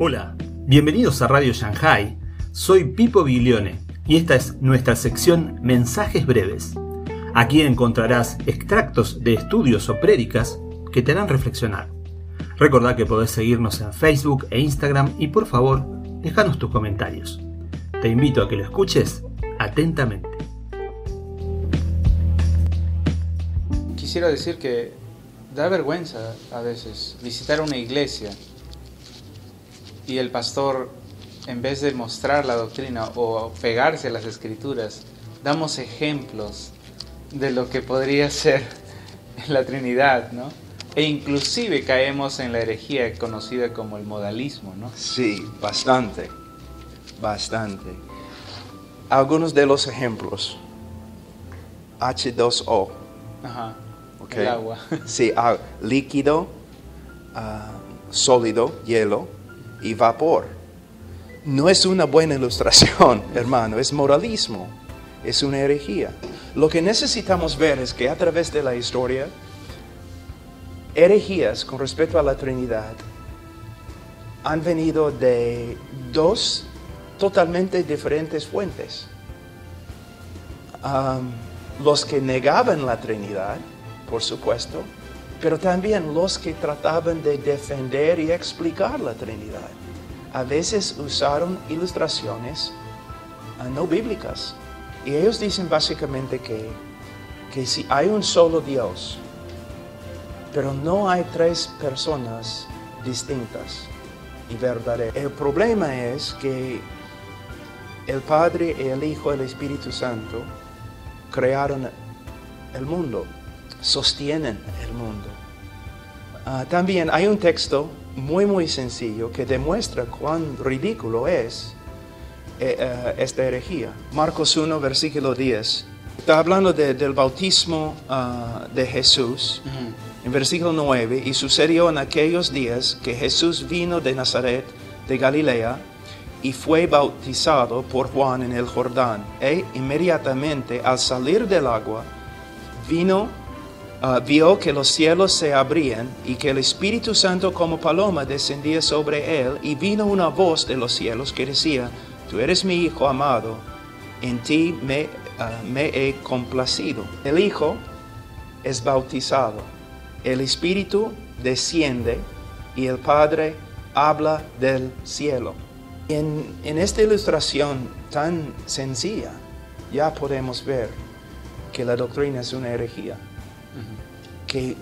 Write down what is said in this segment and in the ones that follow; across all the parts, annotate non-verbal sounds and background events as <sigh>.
Hola, bienvenidos a Radio Shanghai. Soy Pipo Biglione y esta es nuestra sección Mensajes Breves. Aquí encontrarás extractos de estudios o prédicas que te harán reflexionar. Recordá que podés seguirnos en Facebook e Instagram y por favor, déjanos tus comentarios. Te invito a que lo escuches atentamente. Quisiera decir que da vergüenza a veces visitar una iglesia y el pastor, en vez de mostrar la doctrina o pegarse a las escrituras, damos ejemplos de lo que podría <laughs> ser la Trinidad, ¿no? E inclusive caemos en la herejía conocida como el modalismo, ¿no? Sí, bastante, bastante. Algunos de los ejemplos. H2O. Ajá. ¿ok? El agua. <laughs> Sí, ah, líquido, ah, sólido, hielo y vapor. No es una buena ilustración, <laughs> hermano, es moralismo, es una herejía. Lo que necesitamos ver es que a través de la historia, herejías con respecto a la Trinidad han venido de dos totalmente diferentes fuentes. Los que negaban la Trinidad, por supuesto, pero también los que trataban de defender y explicar la Trinidad. A veces usaron ilustraciones ah, no bíblicas. Y ellos dicen básicamente que, que si hay un solo Dios, pero no hay tres personas distintas y verdaderas. El problema es que el Padre, el Hijo el Espíritu Santo crearon el mundo, sostienen el mundo. Ah, también hay un texto muy muy sencillo que demuestra cuán ridículo es eh, eh, esta herejía. Marcos 1, versículo 10. Está hablando de- del bautismo ah, de Jesús. En versículo 9, y sucedió en aquellos días que Jesús vino de Nazaret, de Galilea, y fue bautizado por Juan en el Jordán. E inmediatamente al salir del agua, vino, ah, vio que los cielos se abrían y que el Espíritu Santo como paloma descendía sobre él, y vino una voz de los cielos que decía, Tú eres mi Hijo amado, en ti me, ah, he complacido. El Hijo es bautizado, el Espíritu desciende y el Padre habla del cielo. En esta ilustración tan sencilla ya podemos ver que la doctrina es una herejía, que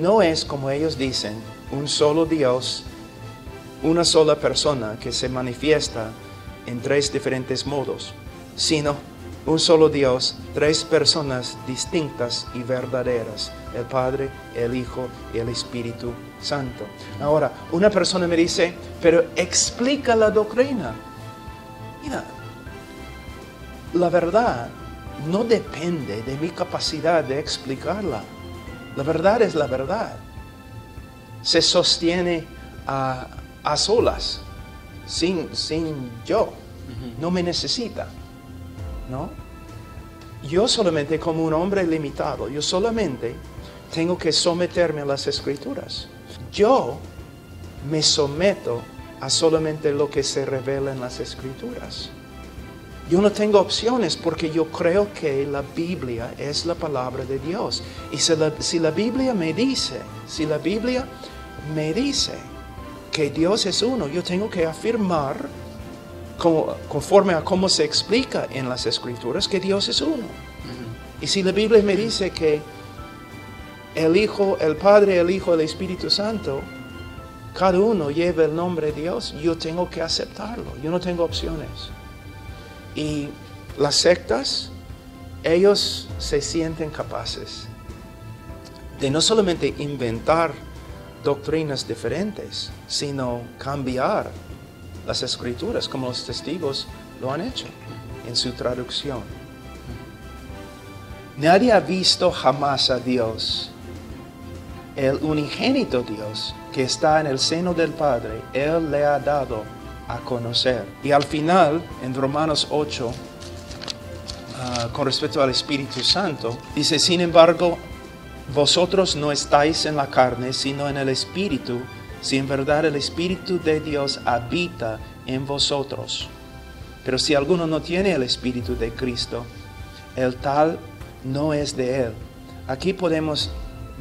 no es como ellos dicen, un solo Dios, una sola persona que se manifiesta en tres diferentes modos, sino un solo Dios, tres personas distintas y verdaderas, el Padre, el Hijo y el Espíritu Santo. Ahora, una persona me dice, pero explica la doctrina. Mira, la verdad no depende de mi capacidad de explicarla. La verdad es la verdad. Se sostiene a, a solas, sin, sin yo. No me necesita. ¿No? Yo solamente como un hombre limitado, yo solamente tengo que someterme a las escrituras. Yo me someto a solamente lo que se revela en las escrituras. Yo no tengo opciones porque yo creo que la Biblia es la palabra de Dios. Y si la, si la Biblia me dice, si la Biblia me dice que Dios es uno, yo tengo que afirmar, como- conforme a cómo se explica en las escrituras, que Dios es uno. Y si la Biblia me dice que el Hijo, el Padre, el Hijo, el Espíritu Santo, cada uno lleva el nombre de Dios, yo tengo que aceptarlo, yo no tengo opciones. Y las sectas, ellos se sienten capaces de no solamente inventar doctrinas diferentes, sino cambiar las escrituras como los testigos lo han hecho en su traducción. Nadie ha visto jamás a Dios, el unigénito Dios que está en el seno del Padre, Él le ha dado a conocer. Y al final, en Romanos 8, ah, con respecto al Espíritu Santo, dice, sin embargo, vosotros no estáis en la carne, sino en el Espíritu, si en verdad el Espíritu de Dios habita en vosotros. Pero si alguno no tiene el Espíritu de Cristo, el tal no es de él. Aquí podemos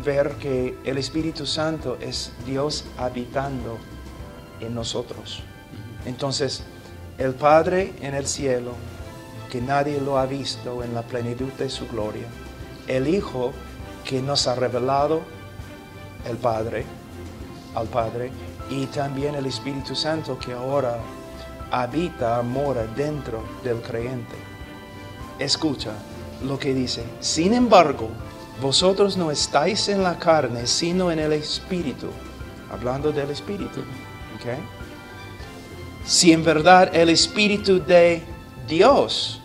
ver que el Espíritu Santo es Dios habitando en nosotros. Entonces, el Padre en el cielo, que nadie lo ha visto en la plenitud de su gloria, el Hijo que nos ha revelado el Padre, al Padre, y también el Espíritu Santo que ahora habita, mora dentro del creyente. Escucha lo que dice, sin embargo, vosotros no estáis en la carne, sino en el Espíritu, hablando del Espíritu. ¿okay? Si en verdad el Espíritu de Dios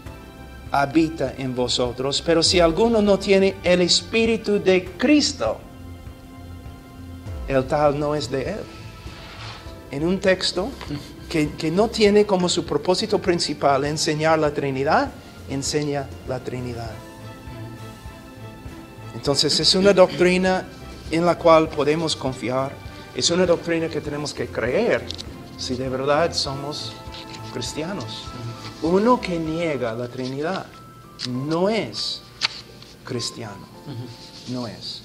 habita en vosotros, pero si alguno no tiene el Espíritu de Cristo, el tal no es de él. En un texto que, que no tiene como su propósito principal enseñar la Trinidad, enseña la Trinidad. Entonces es una doctrina en la cual podemos confiar, es una doctrina que tenemos que creer si de verdad somos cristianos. Uno que niega la Trinidad no es cristiano, no es.